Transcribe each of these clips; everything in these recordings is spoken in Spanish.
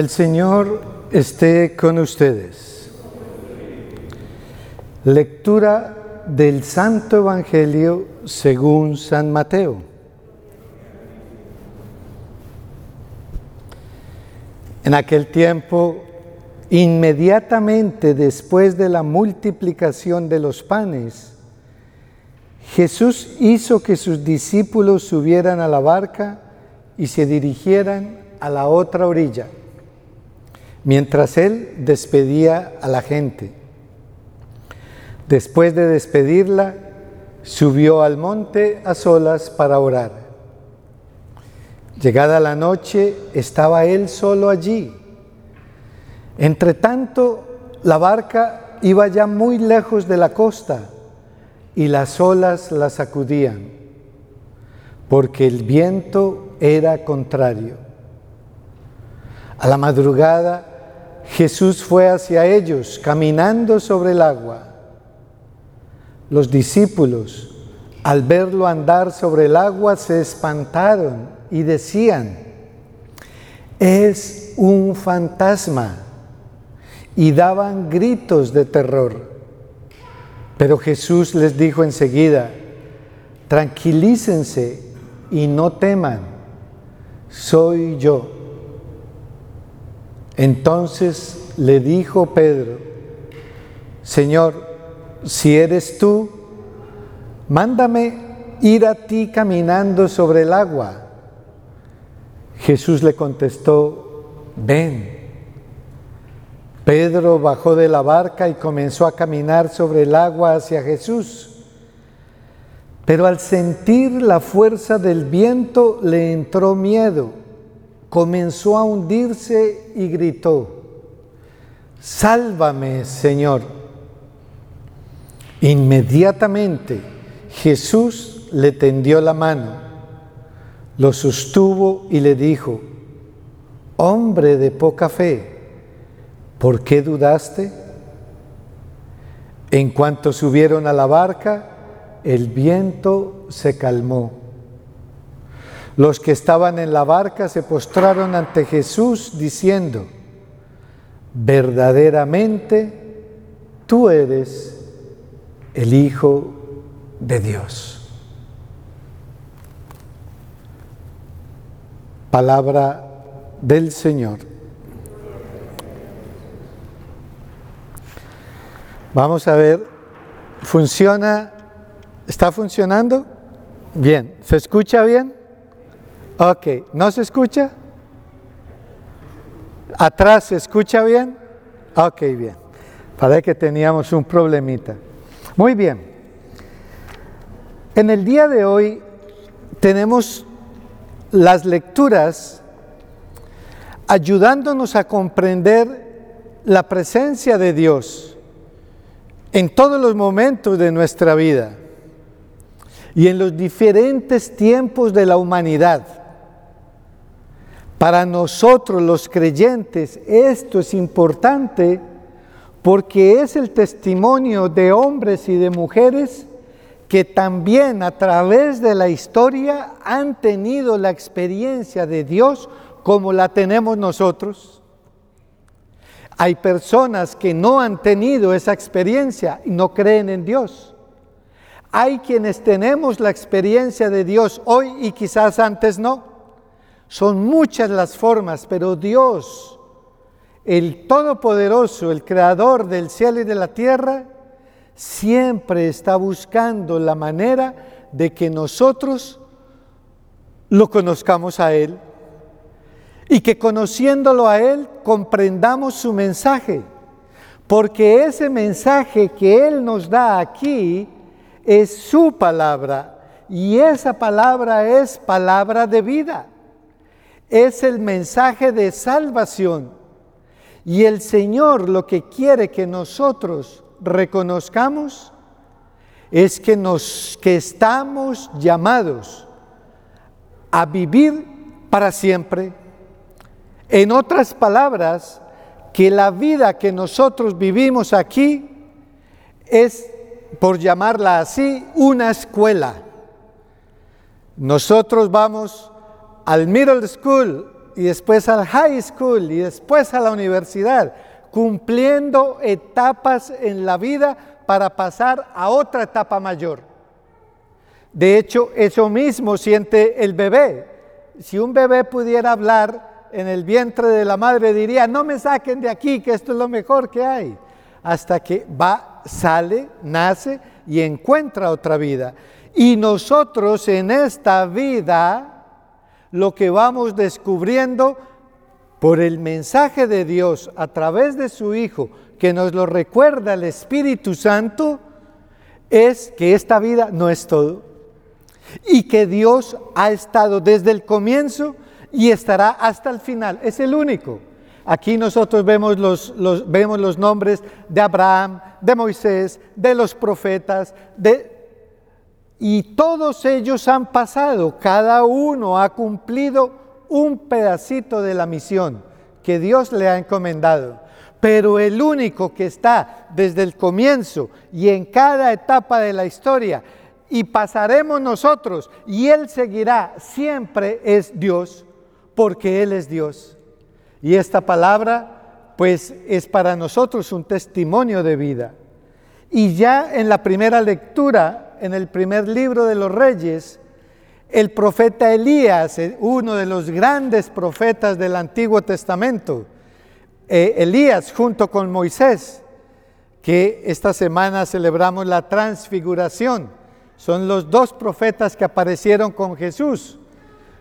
El Señor esté con ustedes. Lectura del Santo Evangelio según San Mateo. En aquel tiempo, inmediatamente después de la multiplicación de los panes, Jesús hizo que sus discípulos subieran a la barca y se dirigieran a la otra orilla mientras él despedía a la gente. Después de despedirla, subió al monte a solas para orar. Llegada la noche, estaba él solo allí. Entre tanto, la barca iba ya muy lejos de la costa y las olas la sacudían, porque el viento era contrario. A la madrugada, Jesús fue hacia ellos caminando sobre el agua. Los discípulos, al verlo andar sobre el agua, se espantaron y decían, es un fantasma, y daban gritos de terror. Pero Jesús les dijo enseguida, tranquilícense y no teman, soy yo. Entonces le dijo Pedro, Señor, si eres tú, mándame ir a ti caminando sobre el agua. Jesús le contestó, ven. Pedro bajó de la barca y comenzó a caminar sobre el agua hacia Jesús. Pero al sentir la fuerza del viento le entró miedo comenzó a hundirse y gritó, Sálvame, Señor. Inmediatamente Jesús le tendió la mano, lo sostuvo y le dijo, Hombre de poca fe, ¿por qué dudaste? En cuanto subieron a la barca, el viento se calmó. Los que estaban en la barca se postraron ante Jesús diciendo, verdaderamente tú eres el Hijo de Dios. Palabra del Señor. Vamos a ver, ¿funciona? ¿Está funcionando? Bien, ¿se escucha bien? Ok, ¿no se escucha? ¿Atrás se escucha bien? Ok, bien. Parece que teníamos un problemita. Muy bien. En el día de hoy tenemos las lecturas ayudándonos a comprender la presencia de Dios en todos los momentos de nuestra vida y en los diferentes tiempos de la humanidad. Para nosotros los creyentes esto es importante porque es el testimonio de hombres y de mujeres que también a través de la historia han tenido la experiencia de Dios como la tenemos nosotros. Hay personas que no han tenido esa experiencia y no creen en Dios. Hay quienes tenemos la experiencia de Dios hoy y quizás antes no. Son muchas las formas, pero Dios, el Todopoderoso, el Creador del cielo y de la tierra, siempre está buscando la manera de que nosotros lo conozcamos a Él y que conociéndolo a Él comprendamos su mensaje, porque ese mensaje que Él nos da aquí es su palabra y esa palabra es palabra de vida es el mensaje de salvación. Y el Señor lo que quiere que nosotros reconozcamos es que, nos, que estamos llamados a vivir para siempre. En otras palabras, que la vida que nosotros vivimos aquí es, por llamarla así, una escuela. Nosotros vamos al middle school y después al high school y después a la universidad, cumpliendo etapas en la vida para pasar a otra etapa mayor. De hecho, eso mismo siente el bebé. Si un bebé pudiera hablar en el vientre de la madre, diría, no me saquen de aquí, que esto es lo mejor que hay. Hasta que va, sale, nace y encuentra otra vida. Y nosotros en esta vida, lo que vamos descubriendo por el mensaje de Dios a través de su Hijo, que nos lo recuerda el Espíritu Santo, es que esta vida no es todo y que Dios ha estado desde el comienzo y estará hasta el final. Es el único. Aquí nosotros vemos los, vemos los nombres de Abraham, de Moisés, de los profetas, de, y todos ellos han pasado, cada uno ha cumplido un pedacito de la misión que Dios le ha encomendado. Pero el único que está desde el comienzo y en cada etapa de la historia y pasaremos nosotros y Él seguirá, siempre es Dios, porque Él es Dios. Y esta palabra pues es para nosotros un testimonio de vida. Y ya en la primera lectura, en el primer libro de los reyes, el profeta Elías, eh, uno de los grandes profetas del Antiguo Testamento, eh, Elías junto con Moisés, que esta semana celebramos la transfiguración, son los dos profetas que aparecieron con Jesús.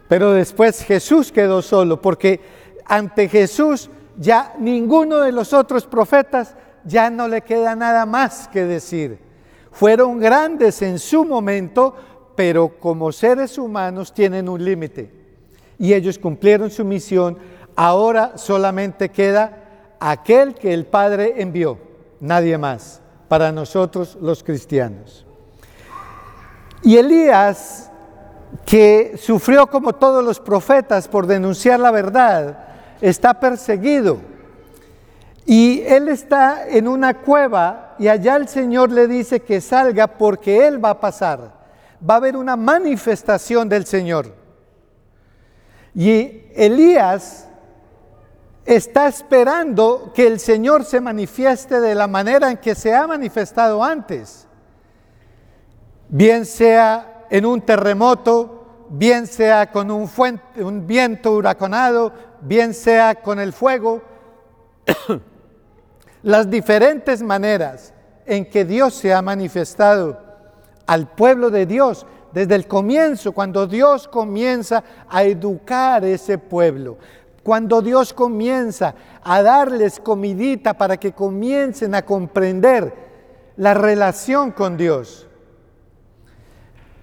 Pero después Jesús quedó solo, porque ante Jesús ya ninguno de los otros profetas ya no le queda nada más que decir. Fueron grandes en su momento, pero como seres humanos tienen un límite. Y ellos cumplieron su misión. Ahora solamente queda aquel que el Padre envió, nadie más, para nosotros los cristianos. Y Elías, que sufrió como todos los profetas por denunciar la verdad, está perseguido. Y él está en una cueva y allá el Señor le dice que salga porque él va a pasar. Va a haber una manifestación del Señor. Y Elías está esperando que el Señor se manifieste de la manera en que se ha manifestado antes bien sea en un terremoto, bien sea con un, un viento huracanado, bien sea con el fuego, las diferentes maneras en que Dios se ha manifestado al pueblo de Dios desde el comienzo, cuando Dios comienza a educar ese pueblo, cuando Dios comienza a darles comidita para que comiencen a comprender la relación con Dios.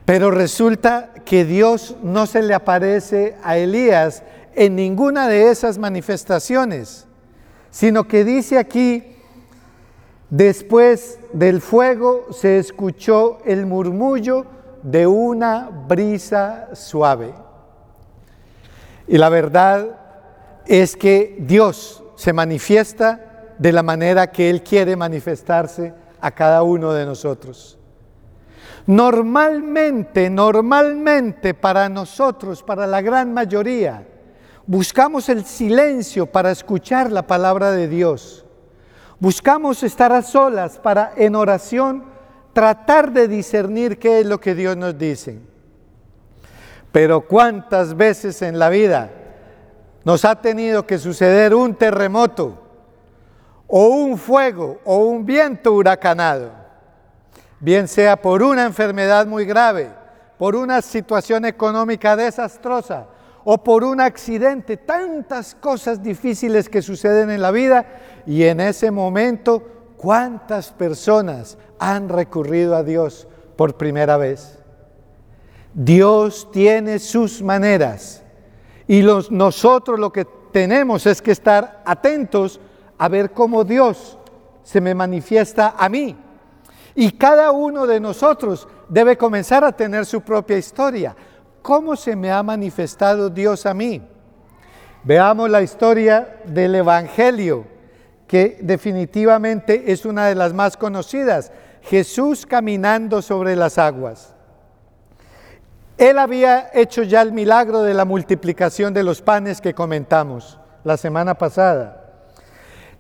Pero resulta que Dios no se le aparece a Elías en ninguna de esas manifestaciones, sino que dice aquí, después del fuego se escuchó el murmullo de una brisa suave. Y la verdad es que Dios se manifiesta de la manera que Él quiere manifestarse a cada uno de nosotros. Normalmente, normalmente para nosotros, para la gran mayoría, buscamos el silencio para escuchar la palabra de Dios. Buscamos estar a solas para en oración tratar de discernir qué es lo que Dios nos dice. Pero cuántas veces en la vida nos ha tenido que suceder un terremoto o un fuego o un viento huracanado bien sea por una enfermedad muy grave, por una situación económica desastrosa o por un accidente, tantas cosas difíciles que suceden en la vida y en ese momento, ¿cuántas personas han recurrido a Dios por primera vez? Dios tiene sus maneras y nosotros lo que tenemos es que estar atentos a ver cómo Dios se me manifiesta a mí y cada uno de nosotros debe comenzar a tener su propia historia. ¿Cómo se me ha manifestado Dios a mí? Veamos la historia del Evangelio, que definitivamente es una de las más conocidas. Jesús caminando sobre las aguas. Él había hecho ya el milagro de la multiplicación de los panes que comentamos la semana pasada.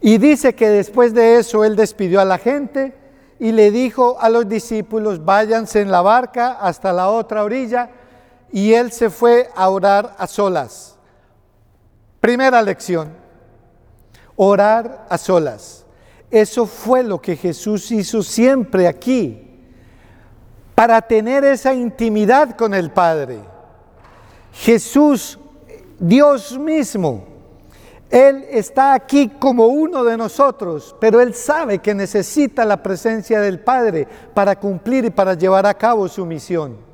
Y dice que después de eso Él despidió a la gente y le dijo a los discípulos, váyanse en la barca hasta la otra orilla, y Él se fue a orar a solas. Primera lección, orar a solas. Eso fue lo que Jesús hizo siempre aquí para tener esa intimidad con el Padre. Jesús, Dios mismo, Él está aquí como uno de nosotros, pero Él sabe que necesita la presencia del Padre para cumplir y para llevar a cabo su misión.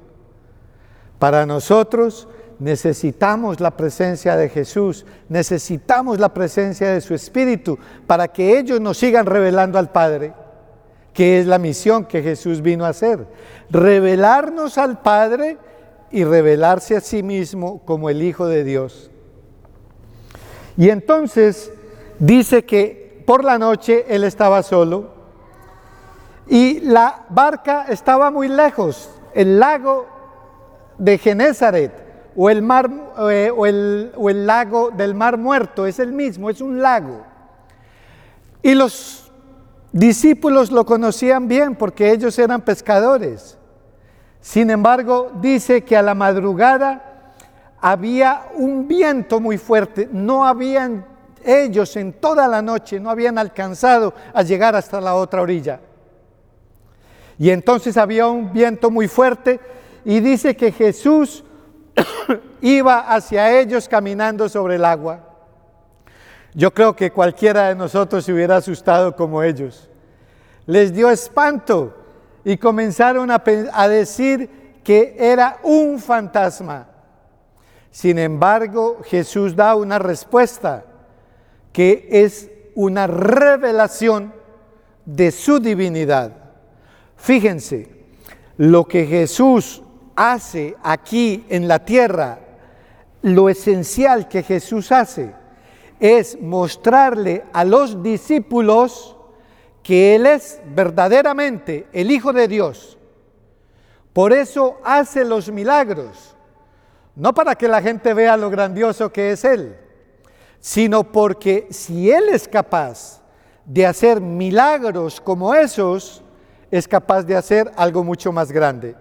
Para nosotros necesitamos la presencia de Jesús, necesitamos la presencia de su Espíritu para que ellos nos sigan revelando al Padre que es la misión que Jesús vino a hacer. Revelarnos al Padre y revelarse a sí mismo como el Hijo de Dios. Y entonces dice que por la noche él estaba solo y la barca estaba muy lejos, el lago de Genézaret o el, mar, eh, o, el, o el lago del mar muerto, es el mismo, es un lago. Y los discípulos lo conocían bien porque ellos eran pescadores. Sin embargo, dice que a la madrugada había un viento muy fuerte. No habían ellos en toda la noche, no habían alcanzado a llegar hasta la otra orilla. Y entonces había un viento muy fuerte y dice que Jesús iba hacia ellos caminando sobre el agua. Yo creo que cualquiera de nosotros se hubiera asustado como ellos. Les dio espanto y comenzaron a, decir que era un fantasma. Sin embargo, Jesús da una respuesta que es una revelación de su divinidad. Fíjense, lo que Jesús hace aquí en la tierra, lo esencial que Jesús hace, es mostrarle a los discípulos que Él es verdaderamente el Hijo de Dios. Por eso hace los milagros, no para que la gente vea lo grandioso que es Él, sino porque si Él es capaz de hacer milagros como esos, es capaz de hacer algo mucho más grande.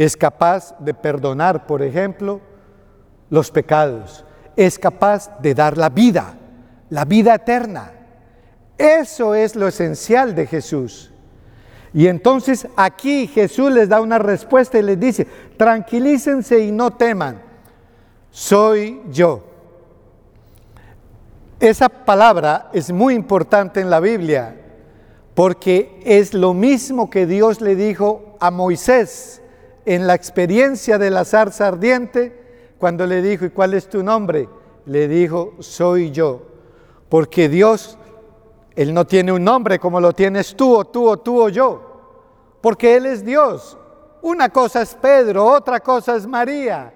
Es capaz de perdonar, por ejemplo, los pecados es capaz de dar la vida, la vida eterna. Eso es lo esencial de Jesús. Y entonces aquí Jesús les da una respuesta y les dice, tranquilícense y no teman, soy yo. Esa palabra es muy importante en la Biblia porque es lo mismo que Dios le dijo a Moisés en la experiencia de la zarza ardiente cuando le dijo, ¿y cuál es tu nombre? Le dijo, soy yo. Porque Dios, Él no tiene un nombre como lo tienes tú o tú o tú o yo. Porque Él es Dios. Una cosa es Pedro, otra cosa es María.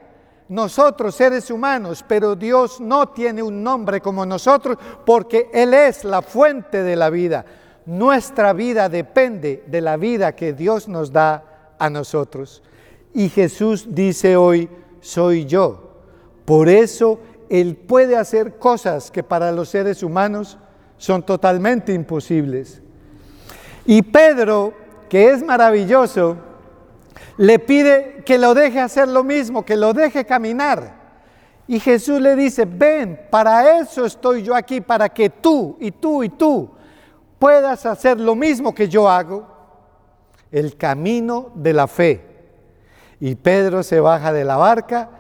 Nosotros seres humanos, pero Dios no tiene un nombre como nosotros porque Él es la fuente de la vida. Nuestra vida depende de la vida que Dios nos da a nosotros. Y Jesús dice hoy, soy yo. Por eso Él puede hacer cosas que para los seres humanos son totalmente imposibles. Y Pedro, que es maravilloso, le pide que lo deje hacer lo mismo, que lo deje caminar. Y Jesús le dice, ven, para eso estoy yo aquí, para que tú y tú y tú puedas hacer lo mismo que yo hago, el camino de la fe. Y Pedro se baja de la barca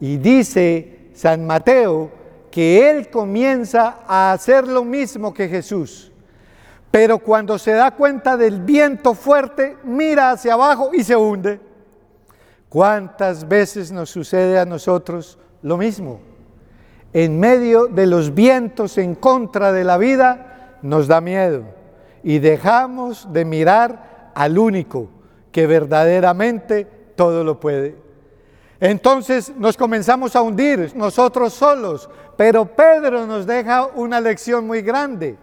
y dice San Mateo que él comienza a hacer lo mismo que Jesús. Pero cuando se da cuenta del viento fuerte, mira hacia abajo y se hunde. ¿Cuántas veces nos sucede a nosotros lo mismo? En medio de los vientos en contra de la vida, nos da miedo y dejamos de mirar al único que verdaderamente todo lo puede. Entonces nos comenzamos a hundir nosotros solos, pero Pedro nos deja una lección muy grande.